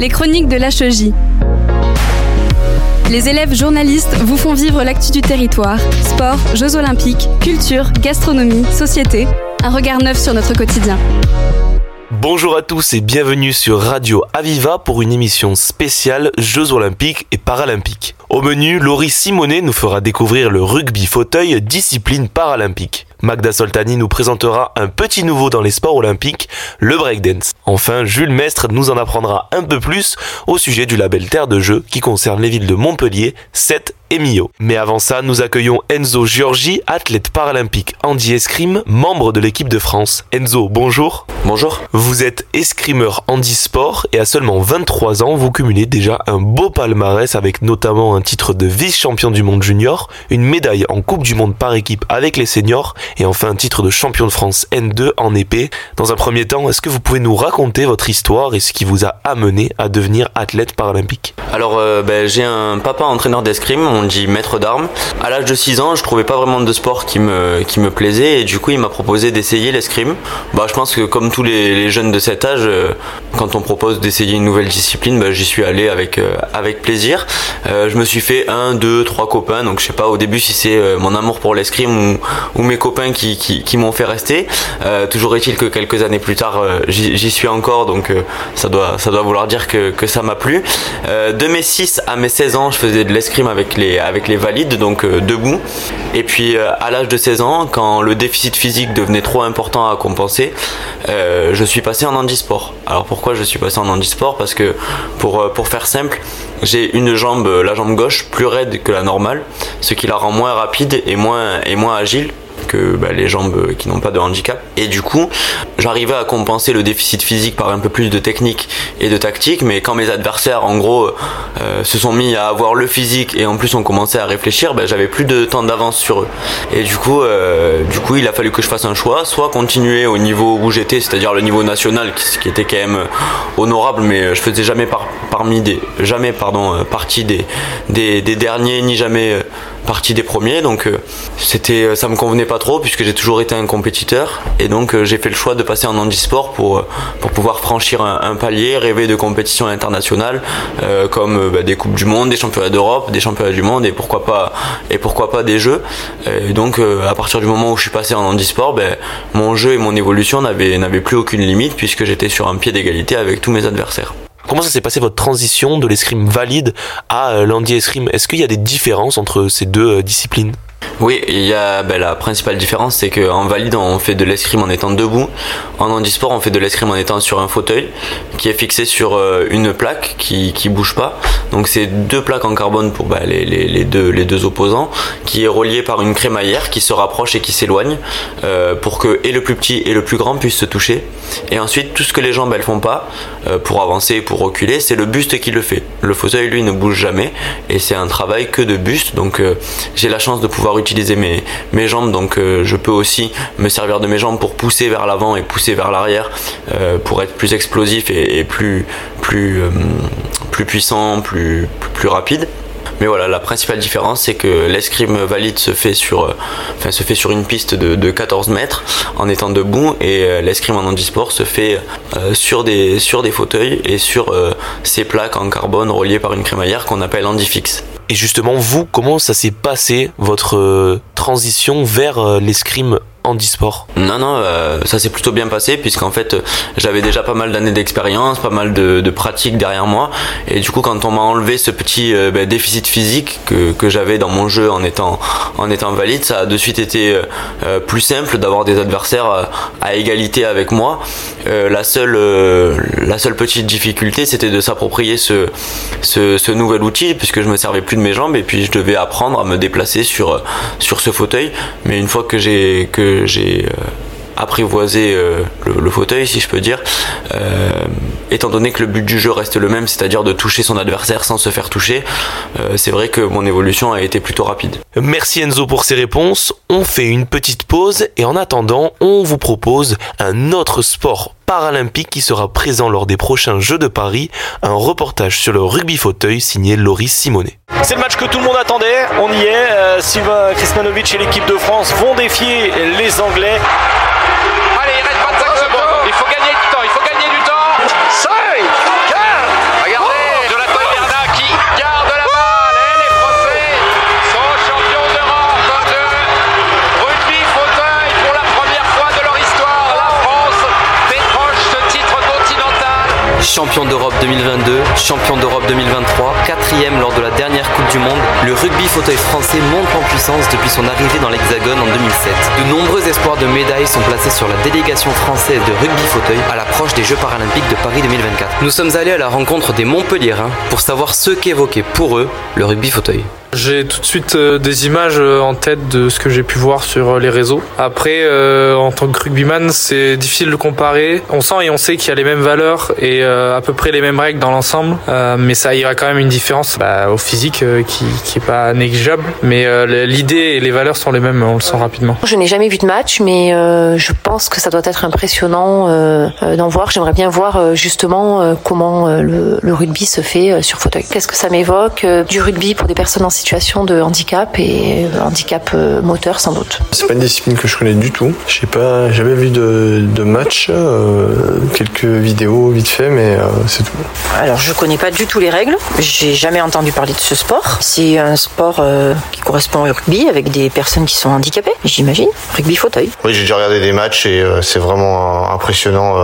les chroniques de l'HEJ. Les élèves journalistes vous font vivre l'actu du territoire, sport, Jeux olympiques, culture, gastronomie, société, un regard neuf sur notre quotidien. Bonjour à tous et bienvenue sur Radio Aviva pour une émission spéciale Jeux olympiques et paralympiques. Au menu, Laurie Simonet nous fera découvrir le rugby fauteuil, discipline paralympique. Magda Soltani nous présentera un petit nouveau dans les sports olympiques, le breakdance. Enfin, Jules Mestre nous en apprendra un peu plus au sujet du label Terre de Jeux qui concerne les villes de Montpellier, 7 et Millau. Mais avant ça, nous accueillons Enzo Giorgi, athlète paralympique handi-escrime, membre de l'équipe de France. Enzo, bonjour. Bonjour. Vous êtes escrimeur handisport et à seulement 23 ans, vous cumulez déjà un beau palmarès avec notamment un titre de vice-champion du monde junior, une médaille en Coupe du monde par équipe avec les seniors et enfin un titre de champion de France N2 en épée. Dans un premier temps, est-ce que vous pouvez nous raconter votre histoire et ce qui vous a amené à devenir athlète paralympique Alors euh, ben, j'ai un papa entraîneur d'escrime, on dit maître d'armes. À l'âge de 6 ans, je trouvais pas vraiment de sport qui me, qui me plaisait et du coup il m'a proposé d'essayer l'escrime. Bah, je pense que comme tous les, jeunes de cet âge, euh, quand on propose d'essayer une nouvelle discipline, bah, j'y suis allé avec, euh, avec plaisir. je me suis fait un, deux, trois copains, donc je sais pas au début si c'est mon amour pour l'escrime ou, ou mes copains qui, m'ont fait rester. Euh, toujours est-il que quelques années plus tard, euh, j'y suis encore, donc euh, ça, doit, ça doit vouloir dire que, que ça m'a plu. de mes 6 à mes 16 ans, je faisais de l'escrime avec les, avec les valides, donc debout. Et puis à l'âge de 16 ans, quand le déficit physique devenait trop important à compenser, je suis passé en handisport. Alors pourquoi je suis passé en handisport? Parce que pour, pour faire simple, j'ai une jambe, la jambe gauche, plus raide que la normale, ce qui la rend moins rapide et moins, et moins agile bah, les jambes qui n'ont pas de handicap. Et du coup, j'arrivais à compenser le déficit physique par un peu plus de technique et de tactique, mais quand mes adversaires, en gros, euh, se sont mis à avoir le physique et en plus ont commencé à réfléchir, bah, j'avais plus de temps d'avance sur eux. Et du coup, euh, du coup, il a fallu que je fasse un choix, soit continuer au niveau où j'étais, c'est-à-dire le niveau national, qui était quand même honorable, mais je faisais jamais parmi des, jamais pardon, euh, partie des, des derniers, ni jamais partie des premiers donc euh, c'était euh, ça me convenait pas trop puisque j'ai toujours été un compétiteur. Et donc euh, j'ai fait le choix de passer en handisport pour pour pouvoir franchir un, palier rêver de compétitions internationales comme bah, des coupes du monde des championnats d'Europe des championnats du monde et pourquoi pas et pourquoi pas des jeux. Et donc à partir du moment où je suis passé en handisport ben, mon jeu et mon évolution n'avaient plus aucune limite puisque j'étais sur un pied d'égalité avec tous mes adversaires Comment ça s'est passé votre transition de l'escrime valide à euh, l'handi-escrime Est-ce qu'il y a des différences entre ces deux euh, disciplines? Oui, il y a ben, la principale différence, c'est qu'en valide, on fait de l'escrime en étant debout. En handisport, on fait de l'escrime en étant sur un fauteuil qui est fixé sur euh, une plaque qui, qui bouge pas. Donc c'est deux plaques en carbone pour ben, les, deux, opposants, qui est relié par une crémaillère qui se rapproche et qui s'éloigne euh, pour que et le plus petit et le plus grand puissent se toucher. Et ensuite, tout ce que les jambes elles font pas euh, pour avancer pour reculer, c'est le buste qui le fait. Le fauteuil, lui, ne bouge jamais et c'est un travail que de buste. Donc j'ai la chance de pouvoir utiliser mes, jambes, donc euh, je peux aussi me servir de mes jambes pour pousser vers l'avant et pousser vers l'arrière euh, pour être plus explosif et, plus, plus, euh, plus puissant, plus, plus rapide. Mais voilà, la principale différence, c'est que l'escrime valide se fait sur, sur une piste de, de 14 mètres en étant debout et l'escrime en handisport se fait sur, des, sur des fauteuils et sur ces plaques en carbone reliées par une crémaillère qu'on appelle handifix. Et justement, vous, comment ça s'est passé votre euh, transition vers euh, l'escrime handisport Non, non, euh, ça s'est plutôt bien passé puisqu'en fait j'avais déjà pas mal d'années d'expérience, pas mal de, de pratiques derrière moi. Et du coup quand on m'a enlevé ce petit euh, ben, déficit physique que, que j'avais dans mon jeu en étant, en étant valide, ça a de suite été euh, plus simple d'avoir des adversaires à égalité avec moi. la, seule, la seule petite difficulté c'était de s'approprier ce, ce, ce, nouvel outil puisque je me servais plus de mes jambes et puis je devais apprendre à me déplacer sur, sur ce fauteuil. Mais une fois que j'ai que j'ai euh, apprivoisé euh, le, fauteuil, si je peux dire, euh, étant donné que le but du jeu reste le même, c'est-à-dire de toucher son adversaire sans se faire toucher, c'est vrai que mon évolution a été plutôt rapide. Merci Enzo pour ces réponses. On fait une petite pause et en attendant, on vous propose un autre sport paralympique qui sera présent lors des prochains Jeux de Paris, un reportage sur le rugby fauteuil signé Loris Simonet. C'est le match que tout le monde attendait, on y est. Euh, Sylvain Kristanovic et l'équipe de France vont défier les Anglais. Champion d'Europe 2022, champion d'Europe 2023, quatrième lors de la dernière Coupe du Monde, le rugby fauteuil français monte en puissance depuis son arrivée dans l'Hexagone en 2007. De nombreux espoirs de médailles sont placés sur la délégation française de rugby fauteuil à l'approche des Jeux paralympiques de Paris 2024. Nous sommes allés à la rencontre des Montpelliérains pour savoir ce qu'évoquait pour eux le rugby fauteuil. J'ai tout de suite euh, des images euh, en tête de ce que j'ai pu voir sur euh, les réseaux. Après, en tant que rugbyman, c'est difficile de comparer. On sent et on sait qu'il y a les mêmes valeurs et à peu près les mêmes règles dans l'ensemble, mais ça ira quand même une différence bah, au physique qui, qui est pas négligeable. Mais l'idée et les valeurs sont les mêmes, on le sent rapidement. Je n'ai jamais vu de match, mais je pense que ça doit être impressionnant d'en voir. J'aimerais bien voir justement comment le, le, rugby se fait sur fauteuil. Qu'est-ce que ça m'évoque du rugby pour des personnes en situation de handicap et euh, handicap euh, moteur sans doute? C'est pas une discipline que je connais du tout. J'ai pas jamais vu de, de match, euh, quelques vidéos vite fait, mais c'est tout. Alors je connais pas du tout les règles. J'ai jamais entendu parler de ce sport. C'est un sport qui correspond au rugby avec des personnes qui sont handicapées, j'imagine. Rugby fauteuil. Oui, j'ai déjà regardé des matchs et c'est vraiment impressionnant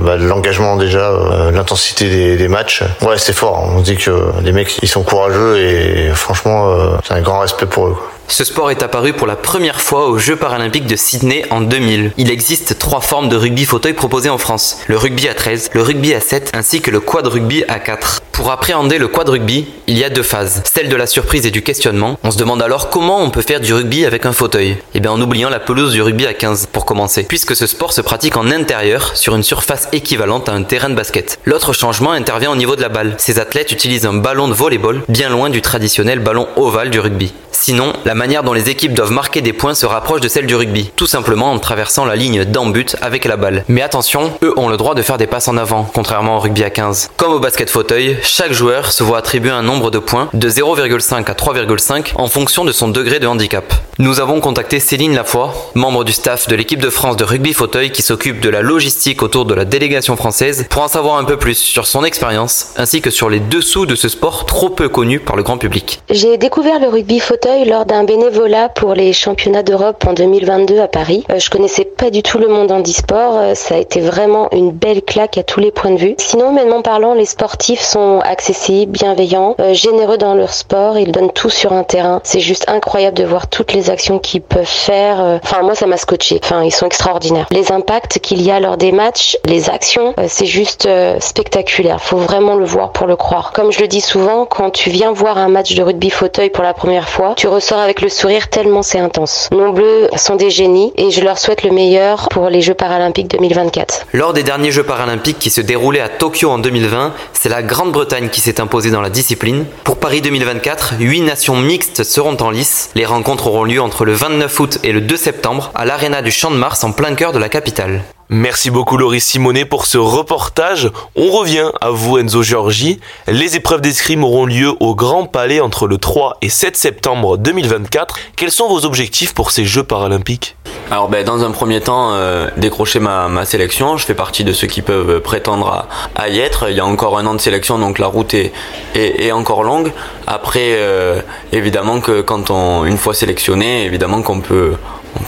bah, l'engagement déjà, l'intensité des, matchs. Ouais, c'est fort. On dit que les mecs ils sont courageux et franchement euh, c'est un grand respect pour eux. Ce sport est apparu pour la première fois aux Jeux paralympiques de Sydney en 2000. Il existe trois formes de rugby fauteuil proposées en France. Le rugby à 13, le rugby à 7 ainsi que le quad rugby à 4. Pour appréhender le quad rugby, il y a deux phases. Celle de la surprise et du questionnement. On se demande alors comment on peut faire du rugby avec un fauteuil. Eh bien en oubliant la pelouse du rugby à 15 pour commencer. Puisque ce sport se pratique en intérieur sur une surface équivalente à un terrain de basket. L'autre changement intervient au niveau de la balle. Ces athlètes utilisent un ballon de volleyball bien loin du traditionnel ballon ovale du rugby. Sinon, la manière dont les équipes doivent marquer des points se rapproche de celle du rugby, tout simplement en traversant la ligne d'en-but avec la balle. Mais attention, eux ont le droit de faire des passes en avant, contrairement au rugby à 15. Comme au basket fauteuil, chaque joueur se voit attribuer un nombre de points de 0,5 à 3,5 en fonction de son degré de handicap. Nous avons contacté Céline Lafoy, membre du staff de l'équipe de France de rugby fauteuil qui s'occupe de la logistique autour de la délégation française, pour en savoir un peu plus sur son expérience ainsi que sur les dessous de ce sport trop peu connu par le grand public. J'ai découvert le rugby fauteuil lors d'un bénévolat pour les championnats d'Europe en 2022 à Paris. Euh, je connaissais pas du tout le monde handisport. Euh, ça a été vraiment une belle claque à tous les points de vue. Sinon, humainement parlant, les sportifs sont accessibles, bienveillants, euh, généreux dans leur sport. Ils donnent tout sur un terrain. C'est juste incroyable de voir toutes les actions qu'ils peuvent faire. Enfin, moi, ça m'a scotché. Enfin, ils sont extraordinaires. Les impacts qu'il y a lors des matchs, les actions, c'est juste spectaculaire. Faut vraiment le voir pour le croire. Comme je le dis souvent, quand tu viens voir un match de rugby fauteuil pour la première fois, tu ressors avec le sourire tellement c'est intense. Nos Bleus sont des génies et je leur souhaite le meilleur pour les Jeux paralympiques 2024. Lors des derniers Jeux paralympiques qui se déroulaient à Tokyo en 2020, c'est la Grande-Bretagne qui s'est imposée dans la discipline. Pour Paris 2024, 8 nations mixtes seront en lice. Les rencontres auront lieu entre le 29 août et le 2 septembre à l'aréna du Champ de Mars en plein cœur de la capitale. Merci beaucoup Laurie Simonet pour ce reportage. On revient à vous Enzo Giorgi. Les épreuves d'escrime auront lieu au Grand Palais entre le 3 et 7 septembre 2024. Quels sont vos objectifs pour ces Jeux paralympiques? Alors ben, dans un premier temps, euh, décrocher ma, sélection. Je fais partie de ceux qui peuvent prétendre à, y être. Il y a encore un an de sélection, donc la route est, est, encore longue. Après, euh, évidemment que quand on, une fois sélectionné, évidemment qu'on peut,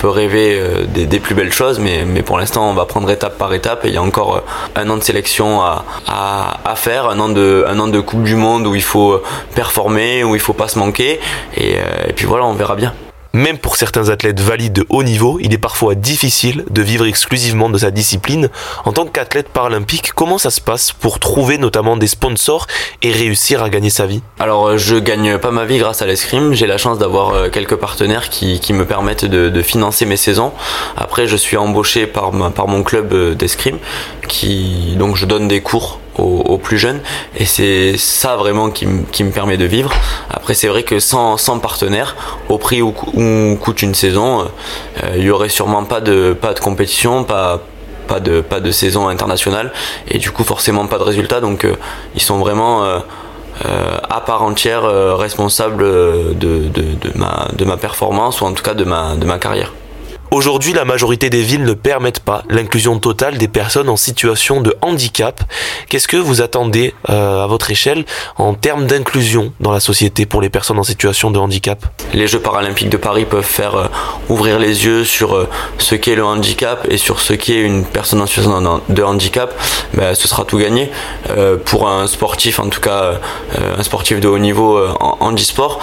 peut rêver euh, des, plus belles choses, mais, pour l'instant, on va prendre étape par étape. Et il y a encore euh, un an de sélection à, faire, un an, de, Coupe du Monde où il faut performer, où il faut pas se manquer. et euh, puis voilà, on verra bien. Même pour certains athlètes valides de haut niveau, il est parfois difficile de vivre exclusivement de sa discipline. En tant qu'athlète paralympique, comment ça se passe pour trouver notamment des sponsors et réussir à gagner sa vie? Alors euh, je gagne pas ma vie grâce à l'escrime, j'ai la chance d'avoir euh, quelques partenaires qui, me permettent de, financer mes saisons. Après je suis embauché par, par mon club euh, d'escrime, qui donc je donne des cours aux, plus jeunes et c'est ça vraiment qui, me permet de vivre. Après c'est vrai que sans, sans partenaire, au prix où, coûte une saison, euh, il y aurait sûrement pas de, pas de compétition, pas, pas de, pas de saison internationale et du coup forcément pas de résultats donc euh, ils sont vraiment euh, à part entière responsables de, de, de, ma, de ma performance ou en tout cas de ma, de ma carrière. Aujourd'hui, la majorité des villes ne permettent pas l'inclusion totale des personnes en situation de handicap. Qu'est-ce que vous attendez euh, à votre échelle en termes d'inclusion dans la société pour les personnes en situation de handicap? Les Jeux paralympiques de Paris peuvent faire euh, ouvrir les yeux sur euh, ce qu'est le handicap et sur ce qu'est une personne en situation de handicap. Ben, ce sera tout gagné. pour un sportif, en tout cas un sportif de haut niveau en handisport,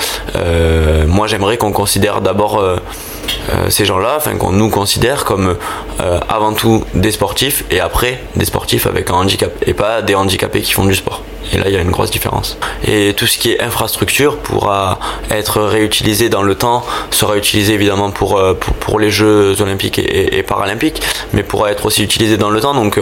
moi j'aimerais qu'on considère d'abord euh, ces gens-là, enfin qu'on nous considère comme euh, avant tout des sportifs et après des sportifs avec un handicap et pas des handicapés qui font du sport. Et là, il y a une grosse différence. Et tout ce qui est infrastructure pourra être réutilisé dans le temps, sera utilisé évidemment pour, euh, pour, les Jeux olympiques et, paralympiques, mais pourra être aussi utilisé dans le temps. Donc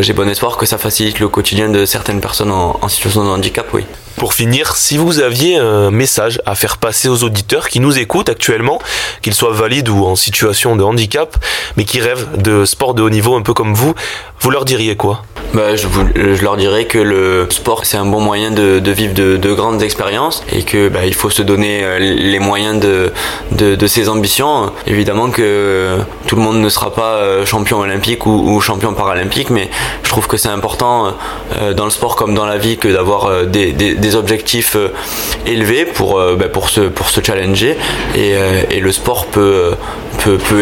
j'ai bon espoir que ça facilite le quotidien de certaines personnes en, en situation de handicap, oui. Pour finir, si vous aviez un message à faire passer aux auditeurs qui nous écoutent actuellement, qu'ils soient valides ou en situation de handicap, mais qui rêvent de sport de haut niveau un peu comme vous, vous leur diriez quoi? Bah, je, je, leur dirais que le sport c'est un bon moyen de, de vivre de, de, grandes expériences et que bah, il faut se donner euh, les moyens de, de, de, ses ambitions. Évidemment que tout le monde ne sera pas euh, champion olympique ou, ou champion paralympique, mais je trouve que c'est important euh, dans le sport comme dans la vie que d'avoir des, des, des, objectifs élevés pour, bah, pour, se, challenger et, et le sport peut,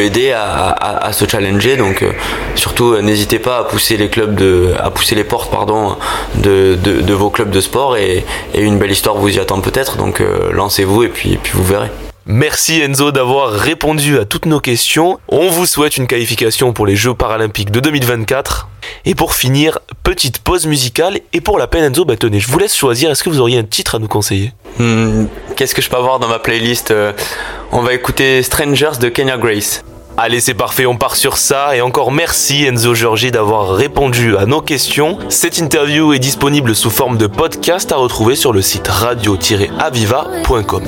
aider à, se challenger. Donc surtout n'hésitez pas à pousser les clubs de à pousser les portes pardon, de, vos clubs de sport et, et, une belle histoire vous y attend peut-être. Donc euh, lancez-vous et puis, puis vous verrez. Merci Enzo d'avoir répondu à toutes nos questions. On vous souhaite une qualification pour les Jeux paralympiques de 2024. Et pour finir, petite pause musicale. Et pour la peine Enzo, bah tenez, je vous laisse choisir. Est-ce que vous auriez un titre à nous conseiller? Hmm, Qu'est-ce que je peux avoir dans ma playlist? Euh, On va écouter Strangers de Kenya Grace. Allez, c'est parfait, on part sur ça. Et encore merci Enzo Giorgi d'avoir répondu à nos questions. Cette interview est disponible sous forme de podcast à retrouver sur le site radio-aviva.com.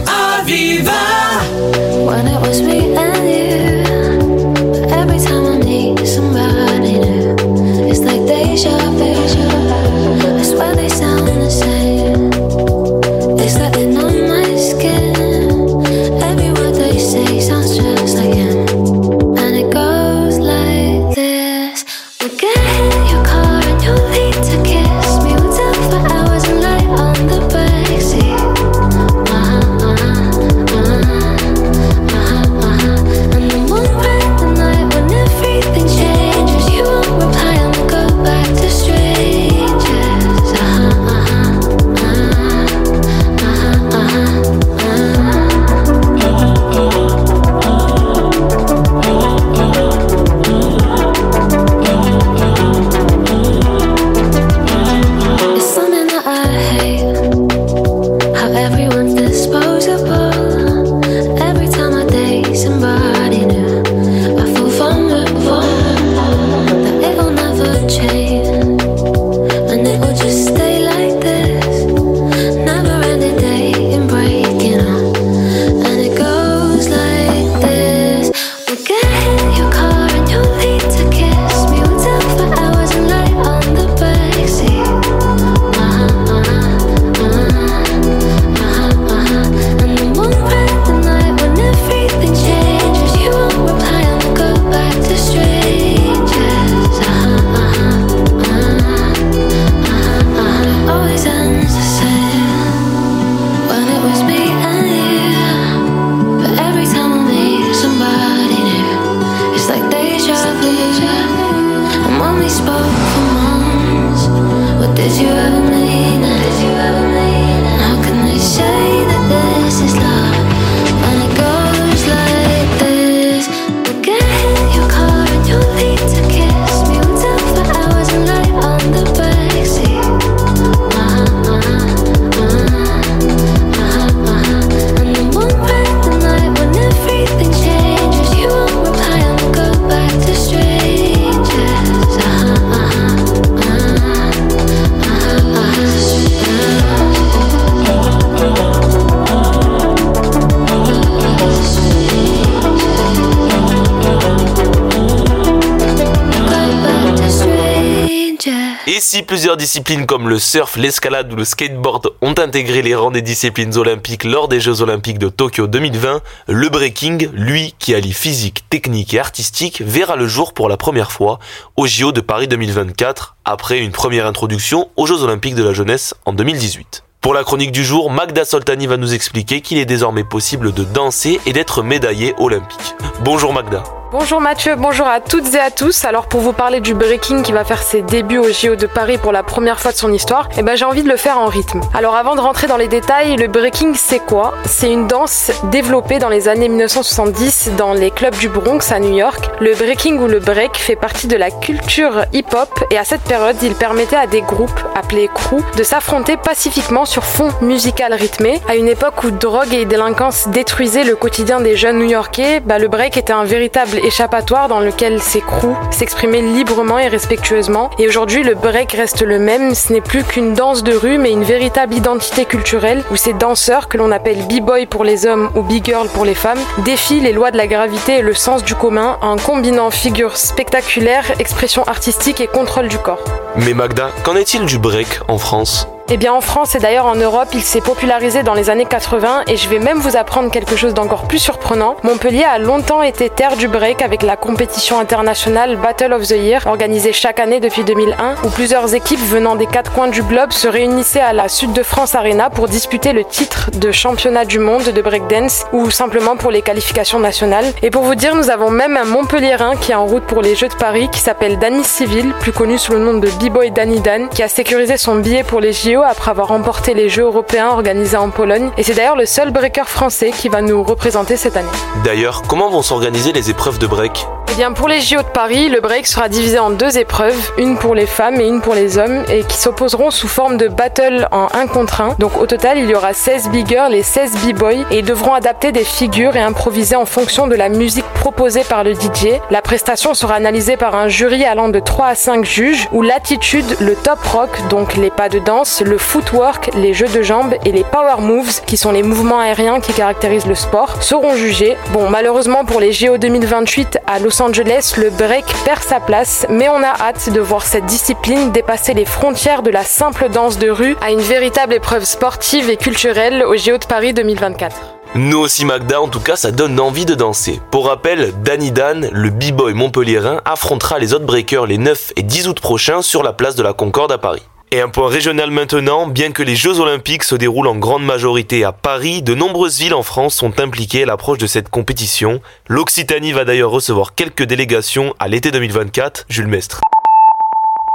plusieurs disciplines comme le surf, l'escalade ou le skateboard ont intégré les rangs des disciplines olympiques lors des Jeux olympiques de Tokyo 2020, le breaking, lui qui allie physique, technique et artistique, verra le jour pour la première fois au JO de Paris 2024, après une première introduction aux Jeux olympiques de la jeunesse en 2018. Pour la chronique du jour, Magda Soltani va nous expliquer qu'il est désormais possible de danser et d'être médaillé olympique. Bonjour Magda. Bonjour Mathieu, bonjour à toutes et à tous. Alors pour vous parler du breaking qui va faire ses débuts au JO de Paris pour la première fois de son histoire, eh ben j'ai envie de le faire en rythme. Alors avant de rentrer dans les détails, le breaking c'est quoi? C'est une danse développée dans les années 1970 dans les clubs du Bronx à New York. Le breaking ou le break fait partie de la culture hip-hop et à cette période, il permettait à des groupes appelés crew de s'affronter pacifiquement sur fond musical rythmé. À une époque où drogue et délinquance détruisaient le quotidien des jeunes new-yorkais, bah, le break était un véritable échappatoire dans lequel ces crews s'exprimaient librement et respectueusement. Et aujourd'hui, le break reste le même. Ce n'est plus qu'une danse de rue, mais une véritable identité culturelle où ces danseurs, que l'on appelle b-boy pour les hommes ou b-girl pour les femmes, défient les lois de la gravité et le sens du commun en combinant figures spectaculaires, expression artistique et contrôle du corps. Mais Magda, qu'en est-il du break en France? Eh bien en France et d'ailleurs en Europe, il s'est popularisé dans les années 80 et je vais même vous apprendre quelque chose d'encore plus surprenant. Montpellier a longtemps été terre du break avec la compétition internationale Battle of the Year organisée chaque année depuis 2001 où plusieurs équipes venant des quatre coins du globe se réunissaient à la Sud de France Arena pour disputer le titre de championnat du monde de breakdance ou simplement pour les qualifications nationales. Et pour vous dire, nous avons même un Montpellierin qui est en route pour les Jeux de Paris qui s'appelle Danny Civil, plus connu sous le nom de B-Boy Danny Dan, qui a sécurisé son billet pour les JO après avoir remporté les Jeux européens organisés en Pologne et c'est d'ailleurs le seul breaker français qui va nous représenter cette année. D'ailleurs, comment vont s'organiser les épreuves de break? Eh bien, pour les JO de Paris, le break sera divisé en deux épreuves, une pour les femmes et une pour les hommes, et qui s'opposeront sous forme de battle en 1 contre 1. Donc au total, il y aura 16 big girls et 16 b-boys, et ils devront adapter des figures et improviser en fonction de la musique proposée par le DJ. La prestation sera analysée par un jury allant de 3 à 5 juges, où l'attitude, le top rock, donc les pas de danse, le footwork, les jeux de jambes et les power moves, qui sont les mouvements aériens qui caractérisent le sport, seront jugés. Bon, malheureusement pour les JO 2028 à Los Angeles, le break perd sa place, mais on a hâte de voir cette discipline dépasser les frontières de la simple danse de rue à une véritable épreuve sportive et culturelle au JO de Paris 2024. Nous aussi Magda, en tout cas ça donne envie de danser. Pour rappel, Danny Dan, le b-boy montpelliérain, affrontera les autres breakers les 9 et 10 août prochains sur la place de la Concorde à Paris. Et un point régional maintenant, bien que les Jeux Olympiques se déroulent en grande majorité à Paris, de nombreuses villes en France sont impliquées à l'approche de cette compétition. L'Occitanie va d'ailleurs recevoir quelques délégations à l'été 2024. Jules Mestre.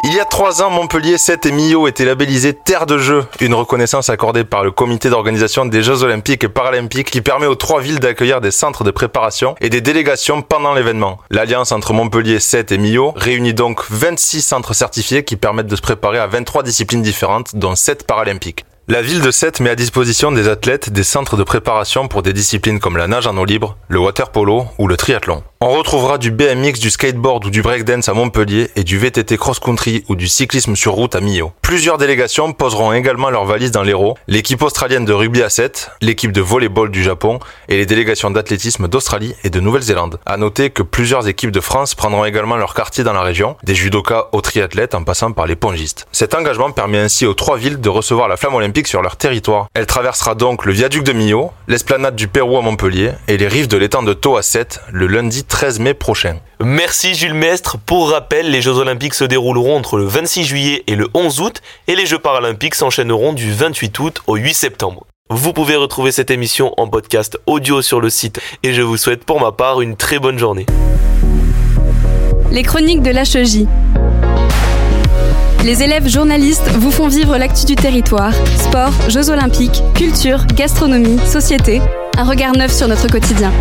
Il y a trois ans, Montpellier 7 et Millau étaient labellisés Terre de Jeux, une reconnaissance accordée par le comité d'organisation des Jeux Olympiques et Paralympiques qui permet aux trois villes d'accueillir des centres de préparation et des délégations pendant l'événement. L'alliance entre Montpellier 7 et Millau réunit donc 26 centres certifiés qui permettent de se préparer à 23 disciplines différentes, dont 7 paralympiques. La ville de Sète met à disposition des athlètes des centres de préparation pour des disciplines comme la nage en eau libre, le water polo ou le triathlon. On retrouvera du BMX, du skateboard ou du breakdance à Montpellier et du VTT cross-country ou du cyclisme sur route à Millau. Plusieurs délégations poseront également leurs valises dans l'Hérault, l'équipe australienne de rugby à 7, l'équipe de volleyball du Japon et les délégations d'athlétisme d'Australie et de Nouvelle-Zélande. À noter que plusieurs équipes de France prendront également leur quartier dans la région, des judokas aux triathlètes en passant par les pongistes. Cet engagement permet ainsi aux trois villes de recevoir la flamme olympique sur leur territoire. Elle traversera donc le viaduc de Millau, l'esplanade du Pérou à Montpellier et les rives de l'étang de Thau à 7 le lundi 13 mai prochain. Merci Jules Mestre. Pour rappel, les Jeux Olympiques se dérouleront entre le 26 juillet et le 11 août et les Jeux Paralympiques s'enchaîneront du 28 août au 8 septembre. Vous pouvez retrouver cette émission en podcast audio sur le site et je vous souhaite pour ma part une très bonne journée. Les chroniques de l'HEJ. Les élèves journalistes vous font vivre l'actu du territoire, sport, Jeux olympiques, culture, gastronomie, société, un regard neuf sur notre quotidien.